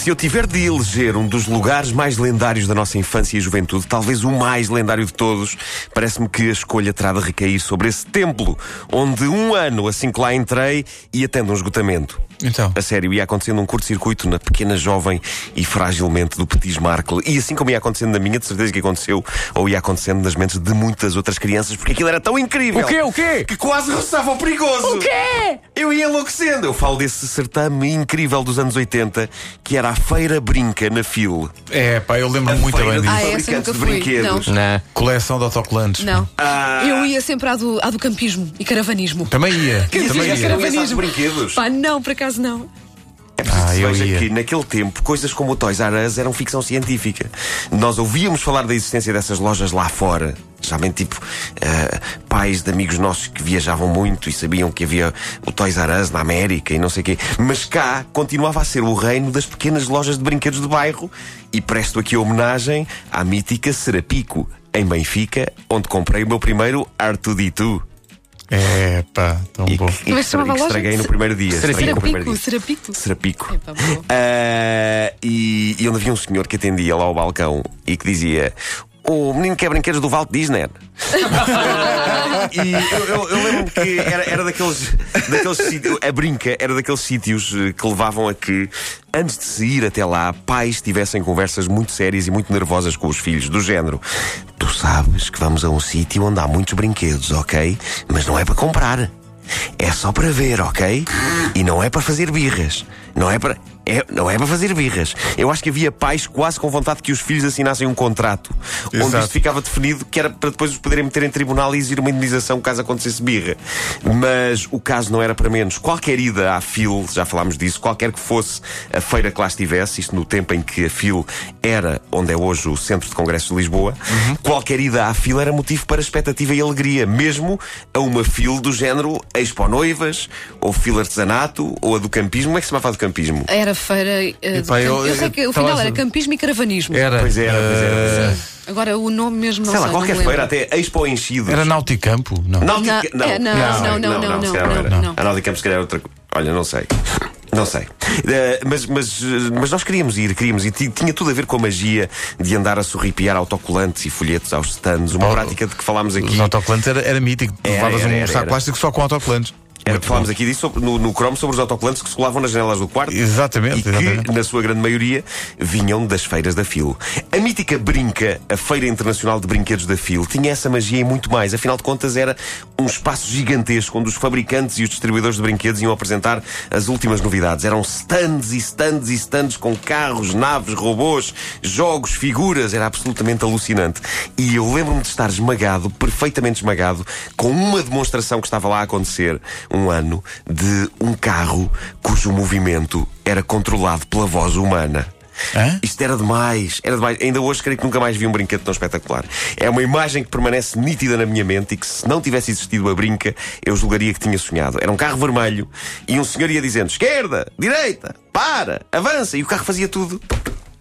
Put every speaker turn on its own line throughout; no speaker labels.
Se eu tiver de eleger um dos lugares mais lendários da nossa infância e juventude, talvez o mais lendário de todos, parece-me que a escolha terá de recair sobre esse templo, onde um ano assim que lá entrei ia tendo um esgotamento.
Então.
A sério, ia acontecendo um curto-circuito na pequena jovem e fragilmente do Petit Markle. E assim como ia acontecendo na minha, de certeza que aconteceu, ou ia acontecendo nas mentes de muitas outras crianças, porque aquilo era tão incrível.
O quê? O quê?
Que quase roçava o perigoso.
O quê?
Eu ia enlouquecendo. Eu falo desse certame incrível dos anos 80, que era a Feira Brinca na FIL.
É, pá, eu lembro muito
Feira
bem disso.
Ah, essa nunca
de
fui.
brinquedos.
Na coleção de autocolantes.
Não.
Ah.
Eu ia sempre à do, à do campismo e caravanismo.
Também ia. Também ia.
esses brinquedos?
Pá, não, por acaso não.
É preciso
Ah,
que se
eu
veja
ia.
que naquele tempo coisas como o Toys R Us eram ficção científica. Nós ouvíamos falar da existência dessas lojas lá fora. Geralmente, tipo, eh, pais de amigos nossos que viajavam muito e sabiam que havia o Toys R Us na América e não sei o quê. Mas cá continuava a ser o reino das pequenas lojas de brinquedos de bairro. E presto aqui homenagem à mítica Serapico, em Benfica, onde comprei o meu primeiro R2D2.
É, pá, tão
E
bom.
que, e
é que chamava
estraguei no primeiro dia. Estraguei no primeiro
Serapico,
dia.
Serapico.
Serapico.
Boa.
Ah, e, e onde havia um senhor que atendia lá ao balcão e que dizia: O menino quer brinquedos do Walt Disney. e eu, eu- eu lembro que era, era daqueles, daqueles sítios, a brinca era daqueles sítios eh, que levavam a que, antes de se ir até lá, pais tivessem conversas muito sérias e muito nervosas com os filhos, do género: Tu sabes que vamos a um sítio onde há muitos brinquedos, ok? Mas não é para comprar. É só para ver, ok? E não é para fazer birras. Não é para. É, não é para fazer birras. Eu acho que havia pais quase com vontade que os filhos assinassem um contrato onde
Exato.
isto ficava definido que era para depois os poderem meter em tribunal e exigir uma indemnização caso acontecesse birra. Mas o caso não era para menos. Qualquer ida à FIL, já falámos disso, qualquer que fosse a feira que lá estivesse, isto no tempo em que a FIL era onde é hoje o Centro de Congressos de Lisboa, qualquer ida à FIL era motivo para expectativa e alegria, mesmo a uma FIL do género Expo Noivas, ou FIL Artesanato, ou a do Campismo. Como é que se chamava a do Campismo?
Era feira. eh, do
Epá, eu-
eu, sei que o final
a-
era campismo e caravanismo.
Era.
Pois era, pois era, era.
eh,
Agora o nome mesmo não
Sei
sei.
lá, qualquer
não
feira, até Expo Enchidos.
Era Nauticampo? Não.
Não, é, não, não, não, não,
se calhar
não,
era.
não.
A Náutica Campos, se calhar, é outra coisa. Olha, não sei. Não sei. Eh, mas, mas, eh, mas nós queríamos ir, queríamos ir. Ti- Tinha tudo a ver com a magia de andar a sorripiar autocolantes e folhetos aos stands, uma
Oh,
prática de que falámos aqui.
Os autocolantes era, era mítico.
Era,
Levavas
era,
um
era,
saco
era.
plástico só com autocolantes.
Era,
Muito
falámos
bom.
aqui disso sobre- no, no Chrome sobre os autocolantes que se colavam nas janelas do quarto.
Exatamente,
E que,
exatamente.
na sua grande maioria, vinham das feiras da FIL. A mítica Brinca, a Feira Internacional de Brinquedos da FIL, tinha essa magia e muito mais. Afinal de contas, era um espaço gigantesco onde os fabricantes e os distribuidores de brinquedos iam apresentar as últimas novidades. Eram stands e stands e stands com carros, naves, robôs, jogos, figuras. Era absolutamente alucinante. E eu lembro-me de estar esmagado, perfeitamente esmagado, com uma demonstração que estava lá a acontecer um ano de um carro cujo movimento era controlado pela voz humana.
Hã?
Isto era demais, era demais. Ainda hoje creio que nunca mais vi um brinquedo tão espetacular. É uma imagem que permanece nítida na minha mente e que se não tivesse existido a brinca, eu julgaria que tinha sonhado. Era um carro vermelho e um senhor ia dizendo esquerda, direita, para, avança, e o carro fazia tudo.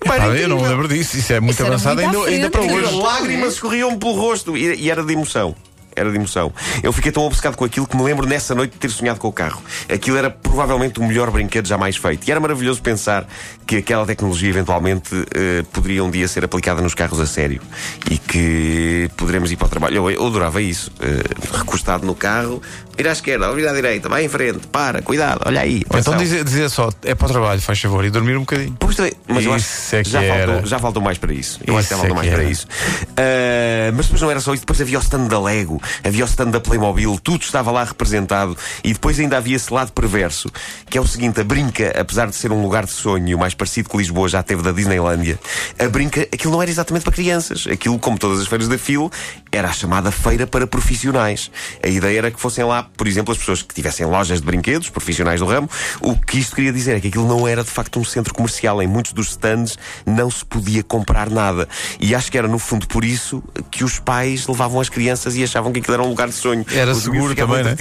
Pá, era
Ah, eu não me lembro disso. Isso é muito
Isso
avançado
muito
ainda, ainda para hoje.
Lágrimas escorriam-me pelo rosto e, e era de emoção. Era de emoção. Eu fiquei tão obcecado com aquilo que me lembro nessa noite de ter sonhado com o carro. Aquilo era provavelmente o melhor brinquedo jamais feito. E era maravilhoso pensar que aquela tecnologia eventualmente eh, poderia um dia ser aplicada nos carros a sério. E que poderemos ir para o trabalho. Eu, eu adorava isso. Eh, recostado no carro, vira à esquerda, vira à direita, vai em frente, para, cuidado, olha aí.
Então dizer, dizer só, é para o trabalho, faz favor, e dormir um bocadinho.
Pois também, mas eu acho
Isso é que
já,
era.
faltou, já faltou mais para isso. Eu acho que já
Isso
faltou
é
mais para isso. Ah, mas depois não era só isso, depois havia o stand da Lego, havia o stand da Playmobil, tudo estava lá representado e depois ainda havia esse lado perverso, que é o seguinte: a brinca, apesar de ser um lugar de sonho, mais parecido que Lisboa já teve da Disneylândia, a brinca, aquilo não era exatamente para crianças. Aquilo, como todas as feiras da FIL, era a chamada feira para profissionais. A ideia era que fossem lá, por exemplo, as pessoas que tivessem lojas de brinquedos, profissionais do ramo. O que isto queria dizer é que aquilo não era de facto um centro comercial. Em muitos dos stands não se podia comprar nada. E acho que era, no fundo, por isso que os pais levavam as crianças e achavam que aquilo era um lugar de sonho.
Era
Os
seguro também, né?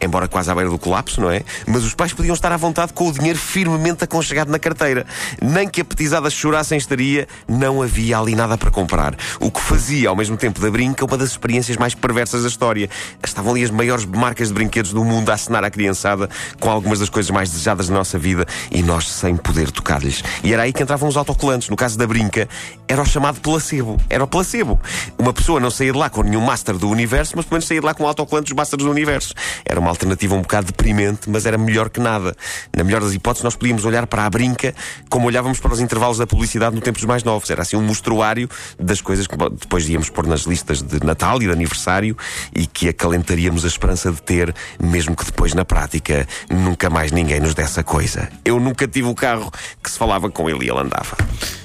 Embora quase à beira do colapso, não é? Mas os pais podiam estar à vontade com o dinheiro firmemente aconchegado na carteira. Nem que a petizada chorasse em estaria, não havia ali nada para comprar. O que fazia, ao mesmo tempo da brinca, uma das experiências mais perversas da história. Estavam ali as maiores marcas de brinquedos do mundo a acenar à criançada com algumas das coisas mais desejadas da nossa vida e nós sem poder tocar-lhes. E era aí que entravam os autocolantes. No caso da brinca, era o chamado placebo. Era o placebo. Uma pessoa não saía de lá com nenhum master do universo, mas pelo menos saía de lá com um autocolante dos masters do universo. Era uma alternativa um bocado deprimente, mas era melhor que nada. Na melhor das hipóteses, nós podíamos olhar para a brinca como olhávamos para os intervalos da publicidade no tempo dos mais novos. Era assim um mostruário das coisas que depois íamos pôr nas listas de Natal e de aniversário e que acalentaríamos a esperança de ter, mesmo que depois na prática nunca mais ninguém nos desse a coisa. Eu nunca tive o carro que se falava com ele e ele andava.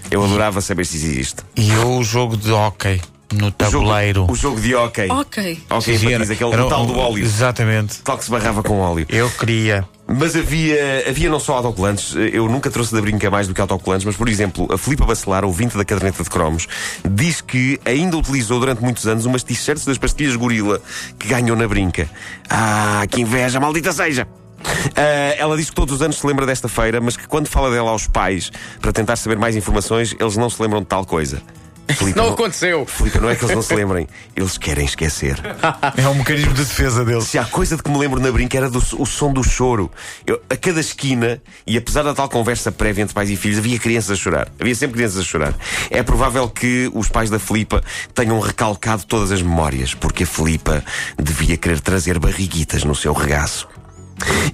Eu adorava saber se existe.
E eu o jogo de hóquei no tabuleiro.
O jogo, o jogo de hóquei.
Ok.
Ok,
Sim,
diz aquele o tal do óleo.
Exatamente.
Tal que se barrava com óleo.
Eu queria.
Mas havia, havia não só autocolantes, eu nunca trouxe da brinca mais do que autocolantes, mas por exemplo, a Filipa Bacelar, ouvinte da caderneta de cromos, diz que ainda utilizou durante muitos anos umas t-shirts das pastilhas gorila que ganhou na brinca. Ah, que inveja, maldita seja! Uh, ela diz que todos os anos se lembra desta feira, mas que quando fala dela aos pais para tentar saber mais informações, eles não se lembram de tal coisa.
Filipe, não aconteceu.
Filipe, não é que eles não se lembrem, eles querem esquecer.
É um mecanismo de defesa deles.
Se há coisa de que me lembro na brinca era do, o som do choro. Eu, a cada esquina, e apesar da tal conversa prévia entre pais e filhos, havia crianças a chorar. Havia sempre crianças a chorar. É provável que os pais da Filipa tenham recalcado todas as memórias, porque a Filipa devia querer trazer barriguitas no seu regaço.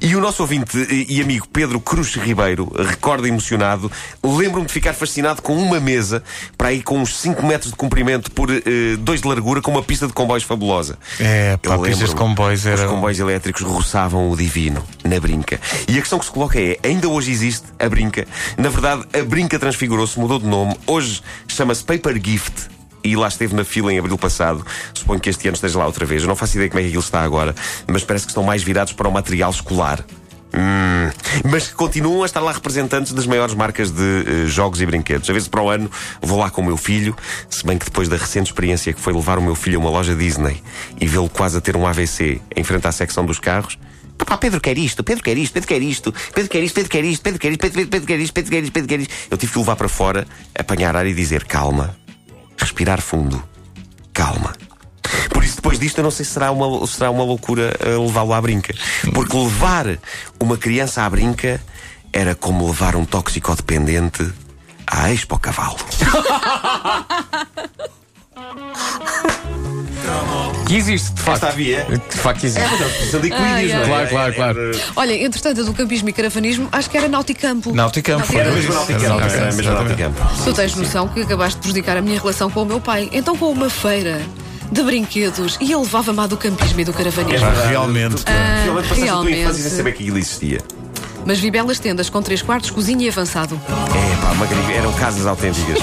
E o nosso ouvinte e amigo Pedro Cruz Ribeiro recorda emocionado: lembro-me de ficar fascinado com uma mesa para aí com uns 5 metros de comprimento por 2 uh, de largura, com uma pista de comboios fabulosa.
É, pá, pistas de comboios era.
Os comboios elétricos roçavam o divino na brinca. E a questão que se coloca é: ainda hoje existe a brinca? Na verdade, a brinca transfigurou-se, mudou de nome. Hoje chama-se Paper Gift e lá esteve na fila em abril passado. Suponho que este ano esteja lá outra vez. Eu não faço ideia como é que aquilo está agora, mas parece que estão mais virados para o material escolar. Hum, mas continuam a estar lá representantes das maiores marcas de uh, jogos e brinquedos. A vezes para o ano vou lá com o meu filho, se bem que depois da recente experiência que foi levar o meu filho a uma loja Disney e vê-lo quase a ter um AVC em frente à secção dos carros. Papá, Pedro quer isto, Pedro quer isto, Pedro quer isto, Pedro quer isto, Pedro quer isto, Pedro quer isto, Pedro quer isto, Pedro quer isto, Pedro quer isto, Pedro quer isto. Eu tive que levar para fora, apanhar ar e dizer calma, respirar fundo. Calma. Por isso, depois disto, eu não sei se será uma, será uma loucura uh, levá-lo à brinca. Porque levar uma criança à brinca era como levar um toxicodependente à Expo Cavalo.
Que existe, de facto.
Esta havia.
De facto existe.
São de equilíbrios, não é?
Claro, claro, claro.
Olha, entretanto, a do campismo e caravanismo, acho que era Nauticampo.
Nauticampo, foi.
Era mesmo Nauticampo. Era mesmo Nauticampo.
Tu tens noção que acabaste de prejudicar a minha relação com o meu pai. Então, com uma feira de brinquedos e ele levava-me à do campismo e do caravanismo.
Pá, realmente.
Ah,
Realmente passaste a tua
realmente.
infância sem saber que aquilo existia.
Mas vi belas tendas com três quartos, cozinha e avançado.
É pá, uma eram casas autênticas.